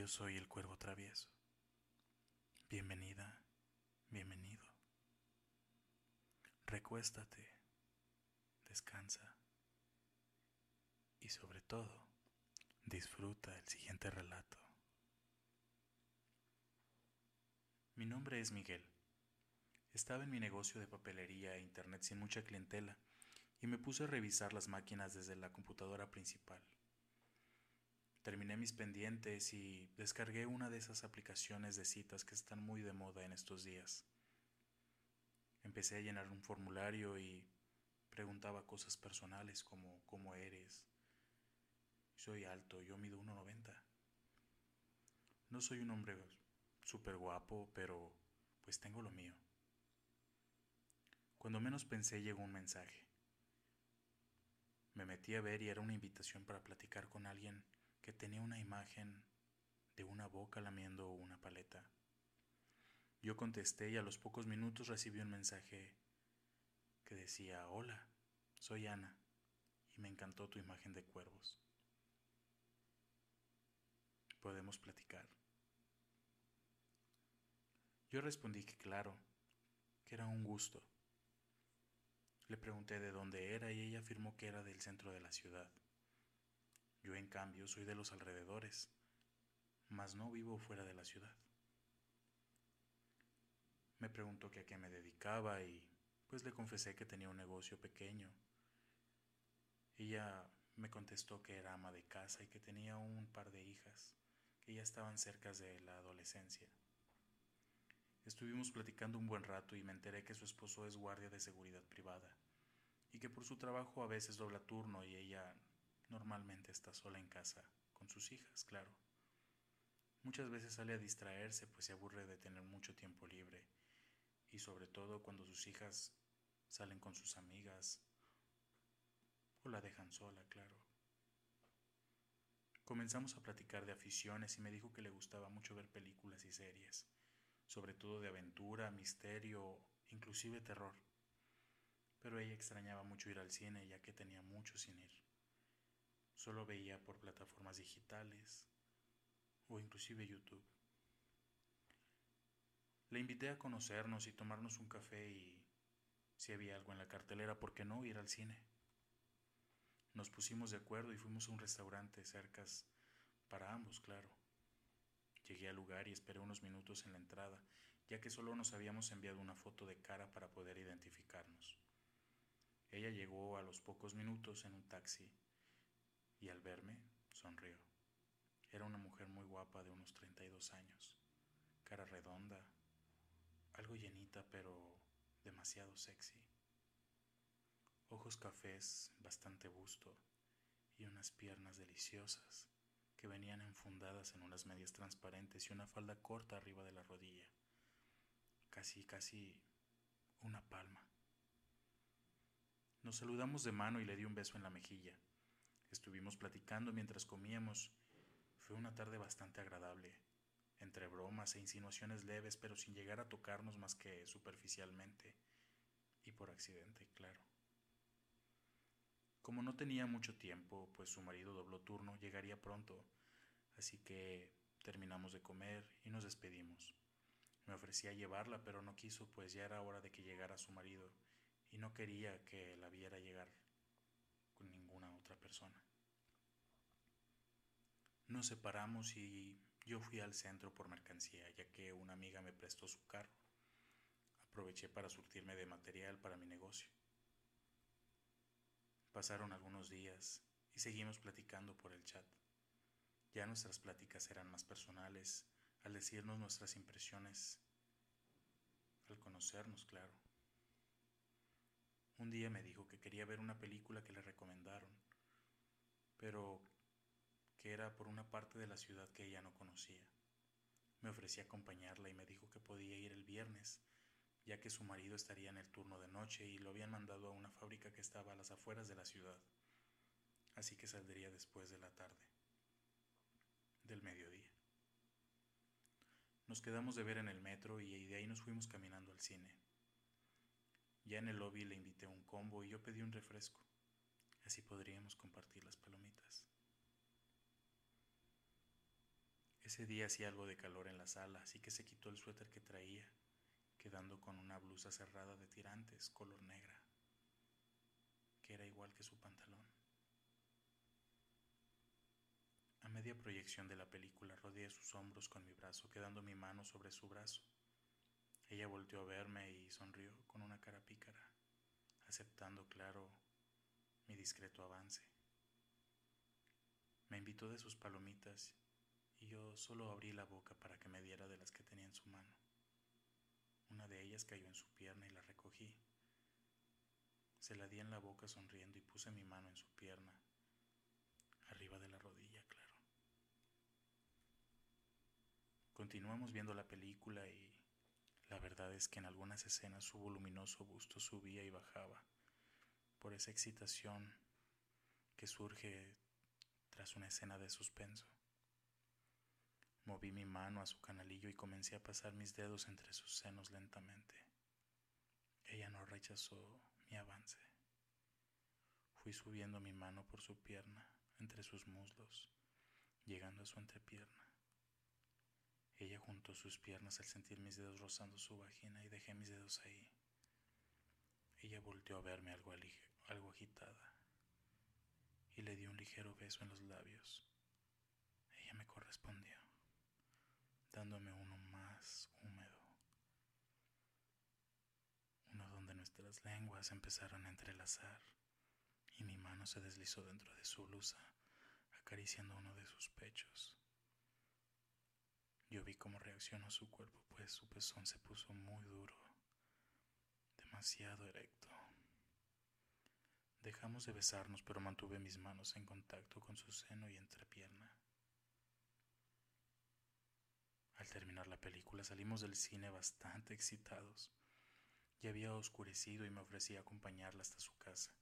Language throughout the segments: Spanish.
Yo soy el cuervo travieso. Bienvenida, bienvenido. Recuéstate, descansa y sobre todo, disfruta el siguiente relato. Mi nombre es Miguel. Estaba en mi negocio de papelería e internet sin mucha clientela y me puse a revisar las máquinas desde la computadora principal. Terminé mis pendientes y descargué una de esas aplicaciones de citas que están muy de moda en estos días. Empecé a llenar un formulario y preguntaba cosas personales como cómo eres. Soy alto, yo mido 1,90. No soy un hombre súper guapo, pero pues tengo lo mío. Cuando menos pensé llegó un mensaje. Me metí a ver y era una invitación para platicar con alguien que tenía una imagen de una boca lamiendo una paleta. Yo contesté y a los pocos minutos recibí un mensaje que decía, hola, soy Ana y me encantó tu imagen de cuervos. ¿Podemos platicar? Yo respondí que claro, que era un gusto. Le pregunté de dónde era y ella afirmó que era del centro de la ciudad. Yo en cambio soy de los alrededores, mas no vivo fuera de la ciudad. Me preguntó que a qué me dedicaba y pues le confesé que tenía un negocio pequeño. Ella me contestó que era ama de casa y que tenía un par de hijas que ya estaban cerca de la adolescencia. Estuvimos platicando un buen rato y me enteré que su esposo es guardia de seguridad privada y que por su trabajo a veces dobla turno y ella normalmente está sola en casa, con sus hijas, claro. Muchas veces sale a distraerse pues se aburre de tener mucho tiempo libre y sobre todo cuando sus hijas salen con sus amigas o la dejan sola, claro. Comenzamos a platicar de aficiones y me dijo que le gustaba mucho ver películas y series sobre todo de aventura, misterio, inclusive terror. Pero ella extrañaba mucho ir al cine ya que tenía mucho sin ir. Solo veía por plataformas digitales o inclusive YouTube. Le invité a conocernos y tomarnos un café y si había algo en la cartelera, ¿por qué no ir al cine? Nos pusimos de acuerdo y fuimos a un restaurante cerca para ambos, claro. Llegué al lugar y esperé unos minutos en la entrada, ya que solo nos habíamos enviado una foto de cara para poder identificarnos. Ella llegó a los pocos minutos en un taxi y al verme sonrió. Era una mujer muy guapa de unos 32 años, cara redonda, algo llenita pero demasiado sexy. Ojos cafés, bastante busto y unas piernas deliciosas que venían enfundadas en unas medias transparentes y una falda corta arriba de la rodilla, casi, casi una palma. Nos saludamos de mano y le di un beso en la mejilla. Estuvimos platicando mientras comíamos. Fue una tarde bastante agradable, entre bromas e insinuaciones leves, pero sin llegar a tocarnos más que superficialmente y por accidente, claro. Como no tenía mucho tiempo, pues su marido dobló turno, llegaría pronto, así que terminamos de comer y nos despedimos. Me ofrecía llevarla, pero no quiso, pues ya era hora de que llegara su marido y no quería que la viera llegar persona. Nos separamos y yo fui al centro por mercancía, ya que una amiga me prestó su carro. Aproveché para surtirme de material para mi negocio. Pasaron algunos días y seguimos platicando por el chat. Ya nuestras pláticas eran más personales, al decirnos nuestras impresiones, al conocernos, claro. Un día me dijo que quería ver una película que le recomendaron, pero que era por una parte de la ciudad que ella no conocía. Me ofrecí a acompañarla y me dijo que podía ir el viernes, ya que su marido estaría en el turno de noche y lo habían mandado a una fábrica que estaba a las afueras de la ciudad, así que saldría después de la tarde, del mediodía. Nos quedamos de ver en el metro y de ahí nos fuimos caminando al cine. Ya en el lobby le invité un combo y yo pedí un refresco, así podríamos compartir las palomitas. Ese día hacía algo de calor en la sala, así que se quitó el suéter que traía, quedando con una blusa cerrada de tirantes color negra, que era igual que su pantalón. A media proyección de la película rodeé sus hombros con mi brazo, quedando mi mano sobre su brazo. Ella volteó a verme y sonrió con una cara pícara, aceptando, claro, mi discreto avance. Me invitó de sus palomitas y yo solo abrí la boca para que me diera de las que tenía en su mano. Una de ellas cayó en su pierna y la recogí. Se la di en la boca sonriendo y puse mi mano en su pierna, arriba de la rodilla, claro. Continuamos viendo la película y la verdad es que en algunas escenas su voluminoso busto subía y bajaba por esa excitación que surge tras una escena de suspenso. Moví mi mano a su canalillo y comencé a pasar mis dedos entre sus senos lentamente. Ella no rechazó mi avance. Fui subiendo mi mano por su pierna, entre sus muslos, llegando a su entrepierna. Ella juntó sus piernas al sentir mis dedos rozando su vagina y dejé mis dedos ahí. Ella volteó a verme algo, algo agitada y le di un ligero beso en los labios. Ella me correspondió dándome uno más húmedo, uno donde nuestras lenguas empezaron a entrelazar y mi mano se deslizó dentro de su blusa, acariciando uno de sus pechos. Yo vi cómo reaccionó su cuerpo, pues su pezón se puso muy duro, demasiado erecto. Dejamos de besarnos, pero mantuve mis manos en contacto con su seno y entrepierna. Al terminar la película salimos del cine bastante excitados. Ya había oscurecido y me ofrecí a acompañarla hasta su casa.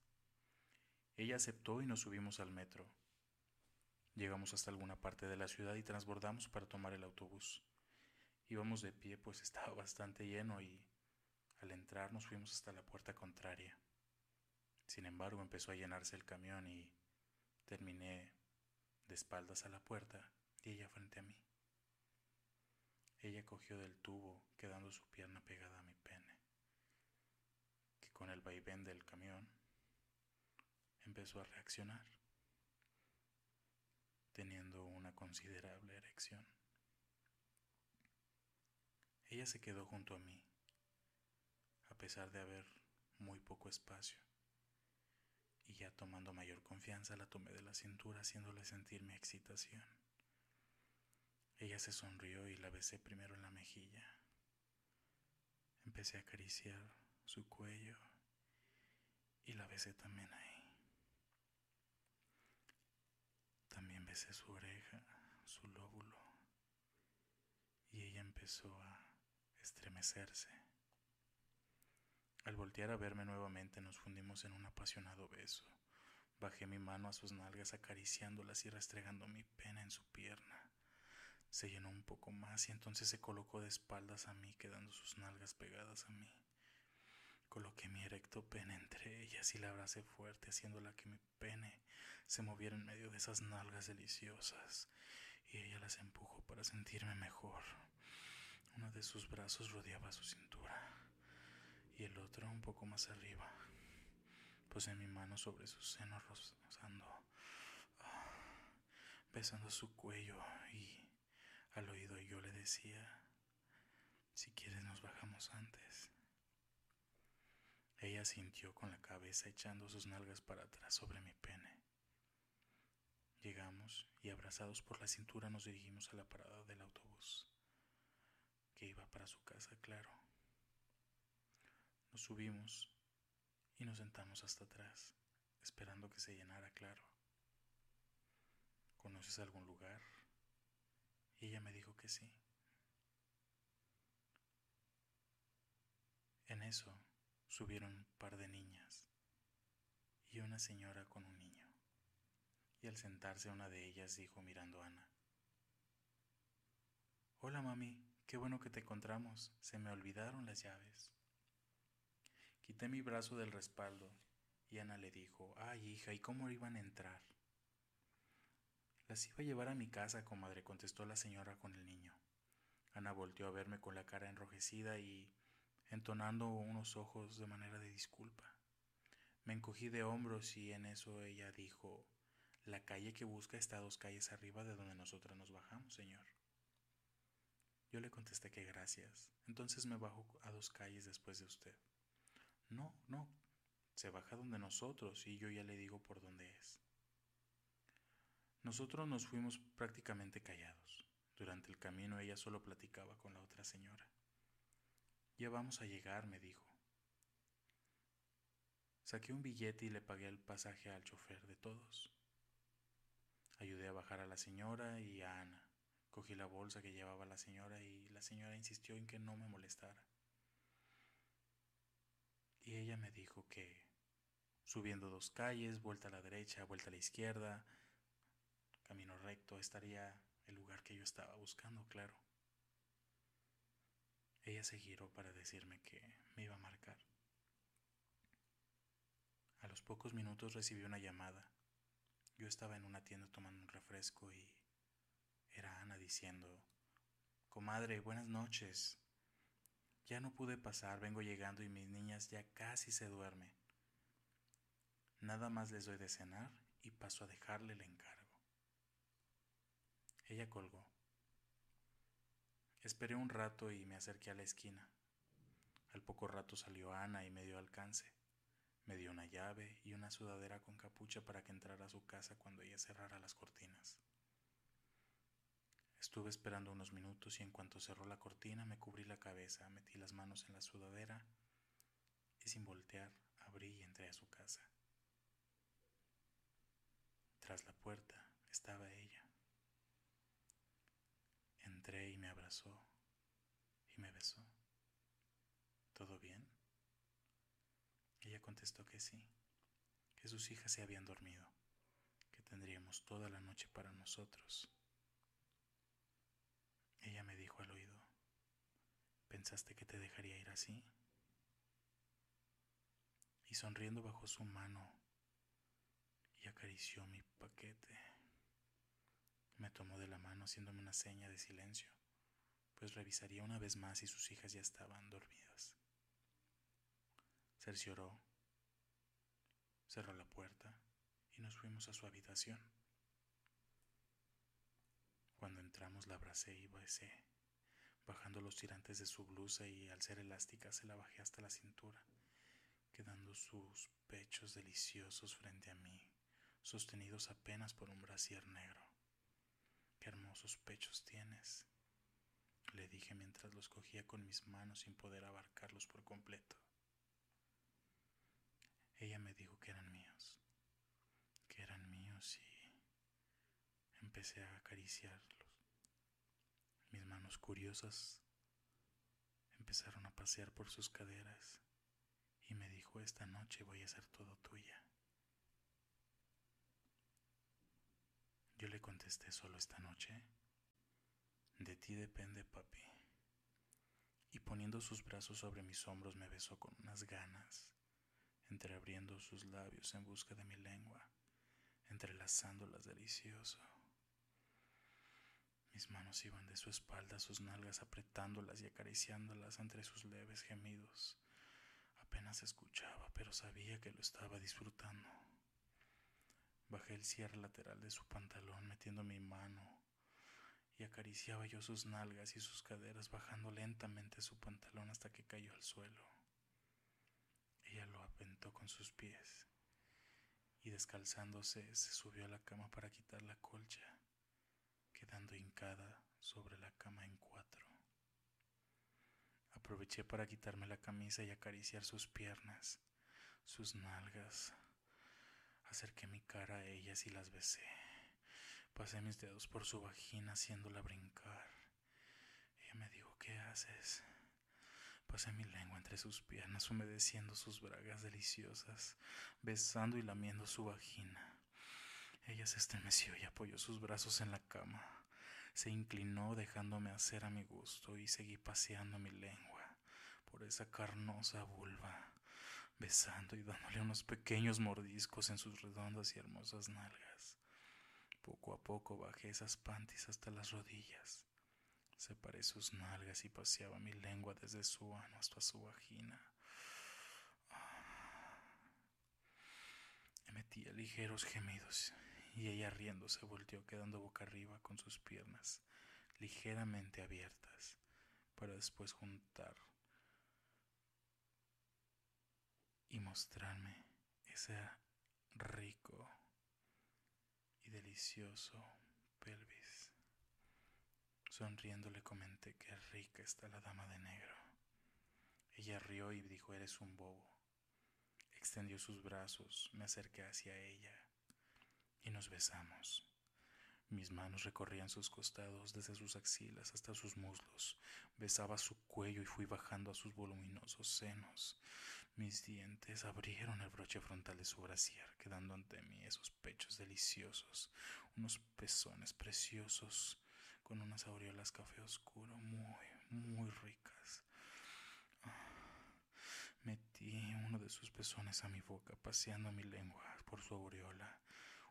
Ella aceptó y nos subimos al metro. Llegamos hasta alguna parte de la ciudad y transbordamos para tomar el autobús. Íbamos de pie pues estaba bastante lleno y al entrar nos fuimos hasta la puerta contraria. Sin embargo empezó a llenarse el camión y terminé de espaldas a la puerta y ella frente a mí. Ella cogió del tubo, quedando su pierna pegada a mi pene, que con el vaivén del camión empezó a reaccionar, teniendo una considerable erección. Ella se quedó junto a mí, a pesar de haber muy poco espacio, y ya tomando mayor confianza la tomé de la cintura haciéndole sentir mi excitación. Ella se sonrió y la besé primero en la mejilla. Empecé a acariciar su cuello y la besé también ahí. También besé su oreja, su lóbulo, y ella empezó a estremecerse. Al voltear a verme nuevamente nos fundimos en un apasionado beso. Bajé mi mano a sus nalgas acariciándolas y restregando mi pena en su pierna. Se llenó un poco más y entonces se colocó de espaldas a mí, quedando sus nalgas pegadas a mí. Coloqué mi erecto pene entre ellas y la abracé fuerte, haciéndola que mi pene se moviera en medio de esas nalgas deliciosas, y ella las empujó para sentirme mejor. Uno de sus brazos rodeaba su cintura y el otro un poco más arriba. Puse mi mano sobre su seno rozando, ah, besando su cuello y al oído yo le decía, si quieres nos bajamos antes. Ella sintió con la cabeza echando sus nalgas para atrás sobre mi pene. Llegamos y abrazados por la cintura nos dirigimos a la parada del autobús, que iba para su casa, claro. Subimos y nos sentamos hasta atrás, esperando que se llenara, claro. ¿Conoces algún lugar? Y ella me dijo que sí. En eso subieron un par de niñas y una señora con un niño. Y al sentarse una de ellas dijo mirando a Ana, Hola mami, qué bueno que te encontramos, se me olvidaron las llaves. Quité mi brazo del respaldo y Ana le dijo, ay hija, ¿y cómo iban a entrar? Las iba a llevar a mi casa, comadre, contestó la señora con el niño. Ana volteó a verme con la cara enrojecida y entonando unos ojos de manera de disculpa. Me encogí de hombros y en eso ella dijo, la calle que busca está dos calles arriba de donde nosotras nos bajamos, señor. Yo le contesté que gracias. Entonces me bajo a dos calles después de usted. No, no. Se baja donde nosotros y yo ya le digo por dónde es. Nosotros nos fuimos prácticamente callados. Durante el camino ella solo platicaba con la otra señora. Ya vamos a llegar, me dijo. Saqué un billete y le pagué el pasaje al chofer de todos. Ayudé a bajar a la señora y a Ana. Cogí la bolsa que llevaba la señora y la señora insistió en que no me molestara. Y ella me dijo que subiendo dos calles, vuelta a la derecha, vuelta a la izquierda, camino recto, estaría el lugar que yo estaba buscando, claro. Ella se giró para decirme que me iba a marcar. A los pocos minutos recibí una llamada. Yo estaba en una tienda tomando un refresco y era Ana diciendo, Comadre, buenas noches. Ya no pude pasar, vengo llegando y mis niñas ya casi se duermen. Nada más les doy de cenar y paso a dejarle el encargo. Ella colgó. Esperé un rato y me acerqué a la esquina. Al poco rato salió Ana y me dio alcance. Me dio una llave y una sudadera con capucha para que entrara a su casa cuando ella cerrara las cortinas. Estuve esperando unos minutos y en cuanto cerró la cortina me cubrí la cabeza, metí las manos en la sudadera y sin voltear abrí y entré a su casa. Tras la puerta estaba ella. Entré y me abrazó y me besó. ¿Todo bien? Ella contestó que sí, que sus hijas se habían dormido, que tendríamos toda la noche para nosotros. Ella me dijo al oído, ¿pensaste que te dejaría ir así? Y sonriendo bajó su mano y acarició mi paquete. Me tomó de la mano haciéndome una seña de silencio, pues revisaría una vez más si sus hijas ya estaban dormidas. Cercioró, cerró la puerta y nos fuimos a su habitación. La abracé y besé, bajando los tirantes de su blusa y al ser elástica se la bajé hasta la cintura, quedando sus pechos deliciosos frente a mí, sostenidos apenas por un brasier negro. Qué hermosos pechos tienes, le dije mientras los cogía con mis manos sin poder abarcarlos por completo. Ella me dijo que eran míos, que eran míos y empecé a acariciarlos. Mis manos curiosas empezaron a pasear por sus caderas y me dijo, esta noche voy a ser todo tuya. Yo le contesté solo esta noche. De ti depende, papi. Y poniendo sus brazos sobre mis hombros me besó con unas ganas, entreabriendo sus labios en busca de mi lengua, entrelazándolas delicioso. Mis manos iban de su espalda a sus nalgas apretándolas y acariciándolas entre sus leves gemidos. Apenas escuchaba, pero sabía que lo estaba disfrutando. Bajé el cierre lateral de su pantalón metiendo mi mano y acariciaba yo sus nalgas y sus caderas bajando lentamente su pantalón hasta que cayó al suelo. Ella lo aventó con sus pies y descalzándose se subió a la cama para quitar la colcha quedando hincada sobre la cama en cuatro. Aproveché para quitarme la camisa y acariciar sus piernas, sus nalgas. Acerqué mi cara a ellas y las besé. Pasé mis dedos por su vagina haciéndola brincar. Ella me dijo, ¿qué haces? Pasé mi lengua entre sus piernas, humedeciendo sus bragas deliciosas, besando y lamiendo su vagina. Ella se estremeció y apoyó sus brazos en la cama. Se inclinó dejándome hacer a mi gusto y seguí paseando mi lengua por esa carnosa vulva, besando y dándole unos pequeños mordiscos en sus redondas y hermosas nalgas. Poco a poco bajé esas panties hasta las rodillas. Separé sus nalgas y paseaba mi lengua desde su ano hasta su vagina. Emitía ligeros gemidos y ella riendo se volteó quedando boca arriba con sus piernas ligeramente abiertas para después juntar y mostrarme ese rico y delicioso pelvis. Sonriendo le comenté que rica está la dama de negro. Ella rió y dijo, eres un bobo. Extendió sus brazos, me acerqué hacia ella y nos besamos. Mis manos recorrían sus costados desde sus axilas hasta sus muslos. Besaba su cuello y fui bajando a sus voluminosos senos. Mis dientes abrieron el broche frontal de su brasier, quedando ante mí esos pechos deliciosos, unos pezones preciosos con unas aureolas café oscuro muy, muy ricas. Metí uno de sus pezones a mi boca, paseando mi lengua por su aureola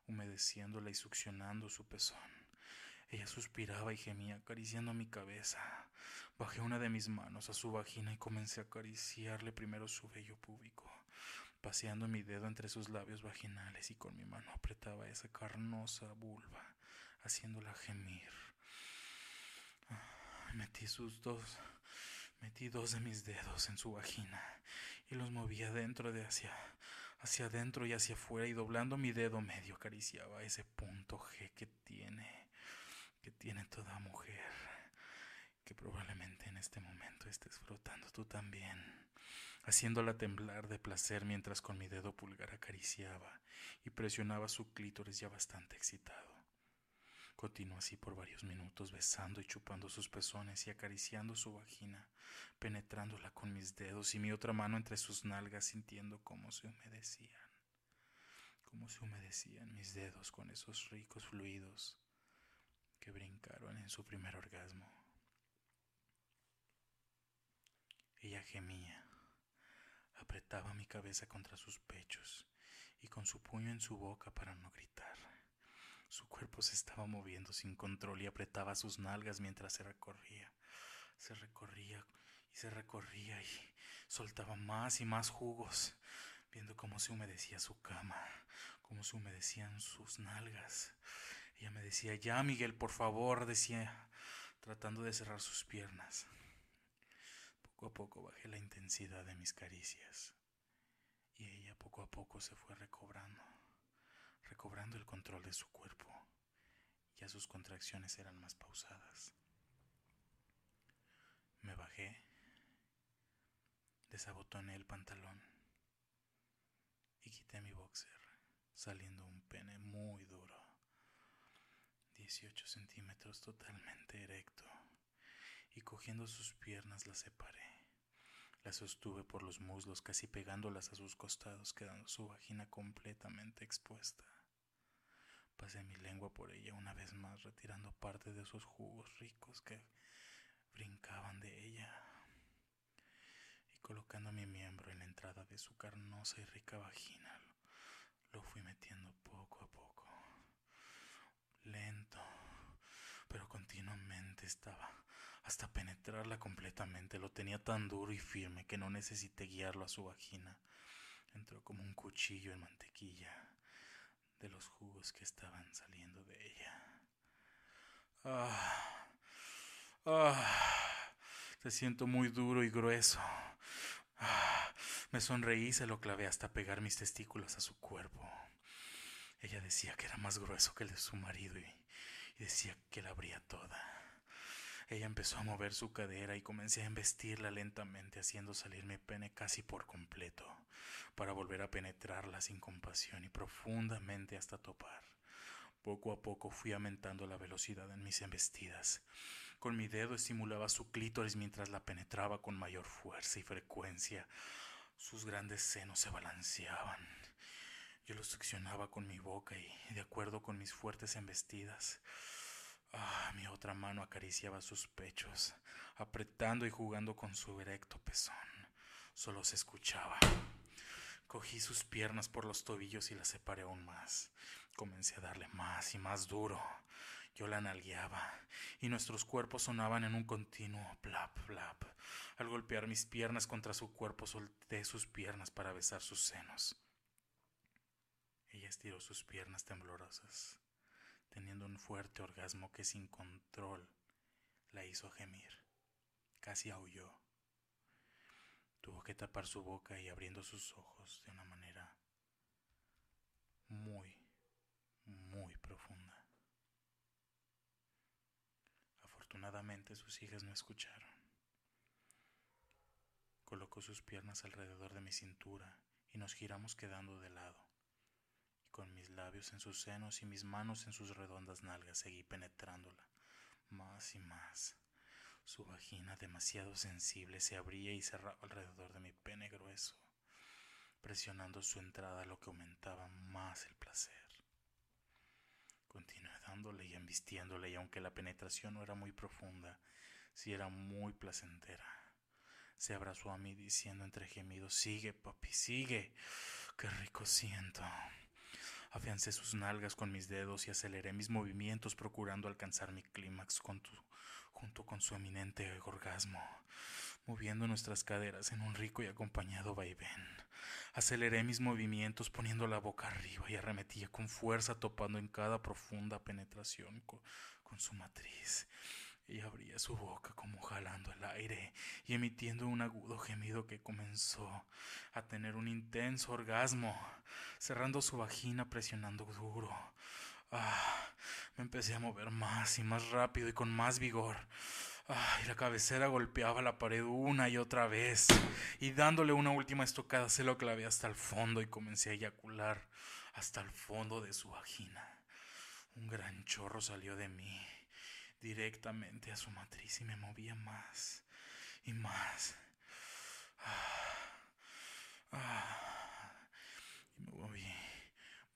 humedeciéndola y succionando su pezón. Ella suspiraba y gemía acariciando mi cabeza. Bajé una de mis manos a su vagina y comencé a acariciarle primero su vello púbico, paseando mi dedo entre sus labios vaginales y con mi mano apretaba esa carnosa vulva, haciéndola gemir. Metí sus dos, metí dos de mis dedos en su vagina y los movía dentro de hacia hacia adentro y hacia afuera y doblando mi dedo medio acariciaba ese punto G que tiene, que tiene toda mujer, que probablemente en este momento estés frotando tú también, haciéndola temblar de placer mientras con mi dedo pulgar acariciaba y presionaba su clítoris ya bastante excitado. Continuó así por varios minutos, besando y chupando sus pezones y acariciando su vagina, penetrándola con mis dedos y mi otra mano entre sus nalgas, sintiendo cómo se humedecían, cómo se humedecían mis dedos con esos ricos fluidos que brincaron en su primer orgasmo. Ella gemía, apretaba mi cabeza contra sus pechos y con su puño en su boca para no gritar. Su cuerpo se estaba moviendo sin control y apretaba sus nalgas mientras se recorría. Se recorría y se recorría y soltaba más y más jugos, viendo cómo se humedecía su cama, cómo se humedecían sus nalgas. Ella me decía, ya Miguel, por favor, decía, tratando de cerrar sus piernas. Poco a poco bajé la intensidad de mis caricias y ella poco a poco se fue recobrando recobrando el control de su cuerpo. Ya sus contracciones eran más pausadas. Me bajé, desabotoné el pantalón y quité mi boxer, saliendo un pene muy duro, 18 centímetros totalmente erecto, y cogiendo sus piernas la separé. La sostuve por los muslos, casi pegándolas a sus costados, quedando su vagina completamente expuesta. Pasé mi lengua por ella una vez más, retirando parte de esos jugos ricos que brincaban de ella y colocando mi miembro en la entrada de su carnosa y rica vagina. Lo fui metiendo poco a poco, lento, pero continuamente estaba hasta penetrarla completamente. Lo tenía tan duro y firme que no necesité guiarlo a su vagina. Entró como un cuchillo en mantequilla de los jugos que estaban saliendo de ella. Ah, ah, te siento muy duro y grueso. Ah, me sonreí y se lo clavé hasta pegar mis testículos a su cuerpo. Ella decía que era más grueso que el de su marido y, y decía que la abría toda. Ella empezó a mover su cadera y comencé a embestirla lentamente, haciendo salir mi pene casi por completo, para volver a penetrarla sin compasión y profundamente hasta topar. Poco a poco fui aumentando la velocidad en mis embestidas. Con mi dedo estimulaba su clítoris mientras la penetraba con mayor fuerza y frecuencia. Sus grandes senos se balanceaban. Yo los succionaba con mi boca y, de acuerdo con mis fuertes embestidas, Ah, mi otra mano acariciaba sus pechos, apretando y jugando con su erecto pezón. Solo se escuchaba Cogí sus piernas por los tobillos y las separé aún más. Comencé a darle más y más duro. Yo la nalgueaba y nuestros cuerpos sonaban en un continuo plap, plap. Al golpear mis piernas contra su cuerpo, solté sus piernas para besar sus senos. Ella estiró sus piernas temblorosas, teniendo un fuerte orgasmo que sin control la hizo gemir. Casi aulló. Tuvo que tapar su boca y abriendo sus ojos de una manera muy, muy profunda. Afortunadamente sus hijas no escucharon. Colocó sus piernas alrededor de mi cintura y nos giramos quedando de lado. Con mis labios en sus senos y mis manos en sus redondas nalgas seguí penetrándola más y más. Su vagina, demasiado sensible, se abría y cerraba alrededor de mi pene grueso, presionando su entrada lo que aumentaba más el placer. Continué dándole y embistiéndole y aunque la penetración no era muy profunda, sí era muy placentera. Se abrazó a mí diciendo entre gemidos, sigue, papi, sigue. Qué rico siento. Afiancé sus nalgas con mis dedos y aceleré mis movimientos procurando alcanzar mi clímax junto con su eminente orgasmo, moviendo nuestras caderas en un rico y acompañado vaivén. Aceleré mis movimientos poniendo la boca arriba y arremetía con fuerza topando en cada profunda penetración con su matriz. Ella abría su boca como jalando el aire y emitiendo un agudo gemido que comenzó a tener un intenso orgasmo, cerrando su vagina presionando duro. Ah, me empecé a mover más y más rápido y con más vigor. Ah, y la cabecera golpeaba la pared una y otra vez. Y dándole una última estocada se lo clavé hasta el fondo y comencé a eyacular hasta el fondo de su vagina. Un gran chorro salió de mí directamente a su matriz y me movía más y más. y me moví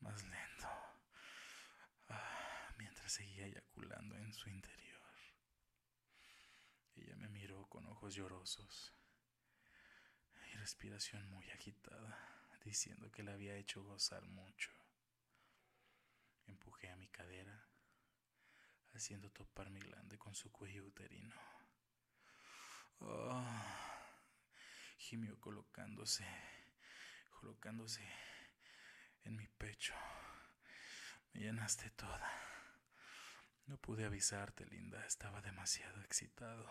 más lento mientras seguía eyaculando en su interior. Ella me miró con ojos llorosos y respiración muy agitada, diciendo que la había hecho gozar mucho. Empujé a mi cadera haciendo topar mi glande con su cuello uterino. Oh, gimió colocándose, colocándose en mi pecho. Me llenaste toda. No pude avisarte, linda, estaba demasiado excitado.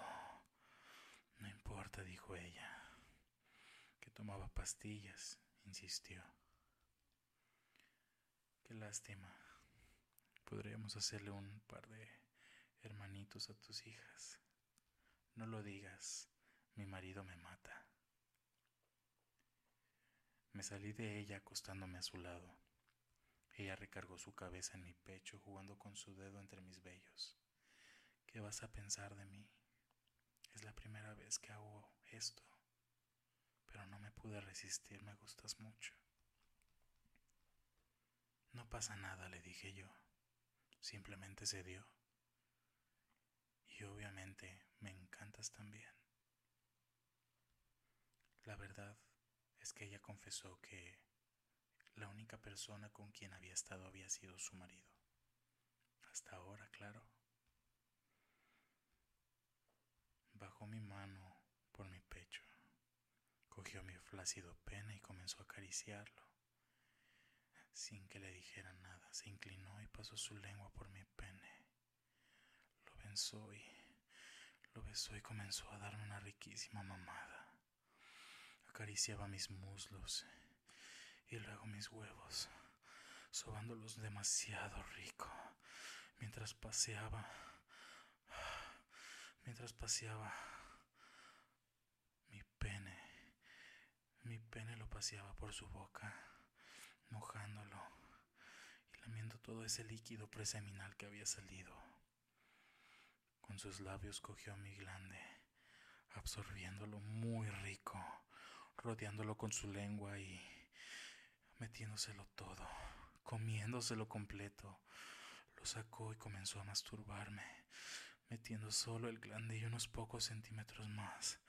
No importa, dijo ella, que tomaba pastillas, insistió. Qué lástima. Podríamos hacerle un par de a tus hijas. No lo digas, mi marido me mata. Me salí de ella acostándome a su lado. Ella recargó su cabeza en mi pecho jugando con su dedo entre mis vellos. ¿Qué vas a pensar de mí? Es la primera vez que hago esto, pero no me pude resistir, me gustas mucho. No pasa nada, le dije yo simplemente se dio. Y obviamente me encantas también. La verdad es que ella confesó que la única persona con quien había estado había sido su marido. Hasta ahora, claro. Bajó mi mano por mi pecho, cogió mi flácido pene y comenzó a acariciarlo. Sin que le dijera nada, se inclinó y pasó su lengua por mi pene. Y lo besó y comenzó a darme una riquísima mamada. Acariciaba mis muslos y luego mis huevos, sobándolos demasiado rico, mientras paseaba, mientras paseaba mi pene. Mi pene lo paseaba por su boca mojándolo y lamiendo todo ese líquido preseminal que había salido. Con sus labios cogió mi glande, absorbiéndolo muy rico, rodeándolo con su lengua y metiéndoselo todo, comiéndoselo completo. Lo sacó y comenzó a masturbarme, metiendo solo el glande y unos pocos centímetros más.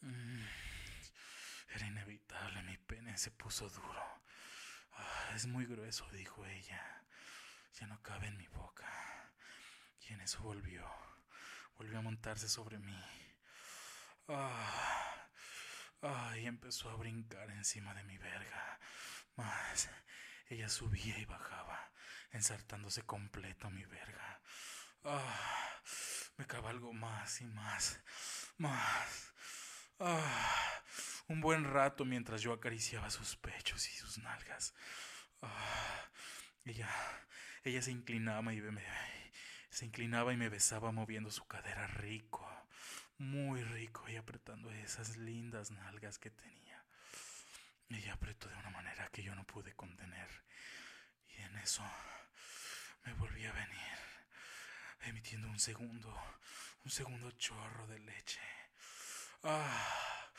Mm. Era inevitable, mi pene se puso duro. Ah, es muy grueso, dijo ella. Ya no cabe en mi boca. Y en eso volvió. Volvió a montarse sobre mí. Ah, ah, y empezó a brincar encima de mi verga. Más. Ella subía y bajaba, ensartándose completo mi verga. Ah, me cabalgó más y más, más. Ah, un buen rato mientras yo acariciaba sus pechos y sus nalgas. Ah, ella, ella se inclinaba y me, se inclinaba y me besaba moviendo su cadera rico, muy rico y apretando esas lindas nalgas que tenía. Ella apretó de una manera que yo no pude contener. Y en eso me volví a venir, emitiendo un segundo, un segundo chorro de leche. Ah,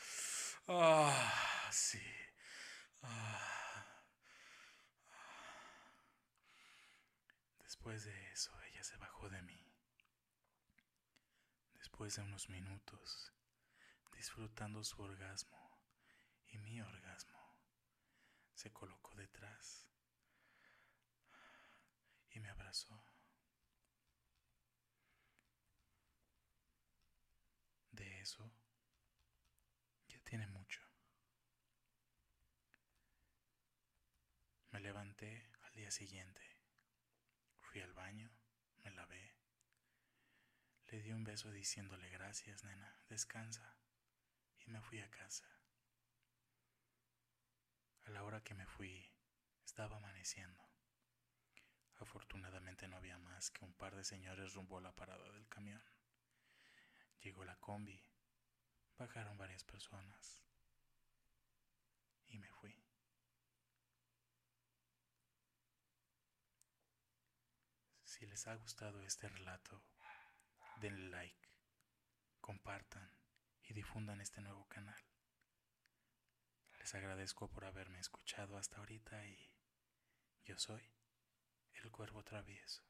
ah, sí. Ah. Después de eso, se bajó de mí. Después de unos minutos, disfrutando su orgasmo y mi orgasmo, se colocó detrás y me abrazó. De eso ya tiene mucho. Me levanté al día siguiente. Fui al baño, me lavé. Le di un beso diciéndole gracias, nena, descansa. Y me fui a casa. A la hora que me fui, estaba amaneciendo. Afortunadamente no había más que un par de señores rumbo a la parada del camión. Llegó la combi, bajaron varias personas y me fui. Si les ha gustado este relato, denle like, compartan y difundan este nuevo canal. Les agradezco por haberme escuchado hasta ahorita y yo soy el cuervo travieso.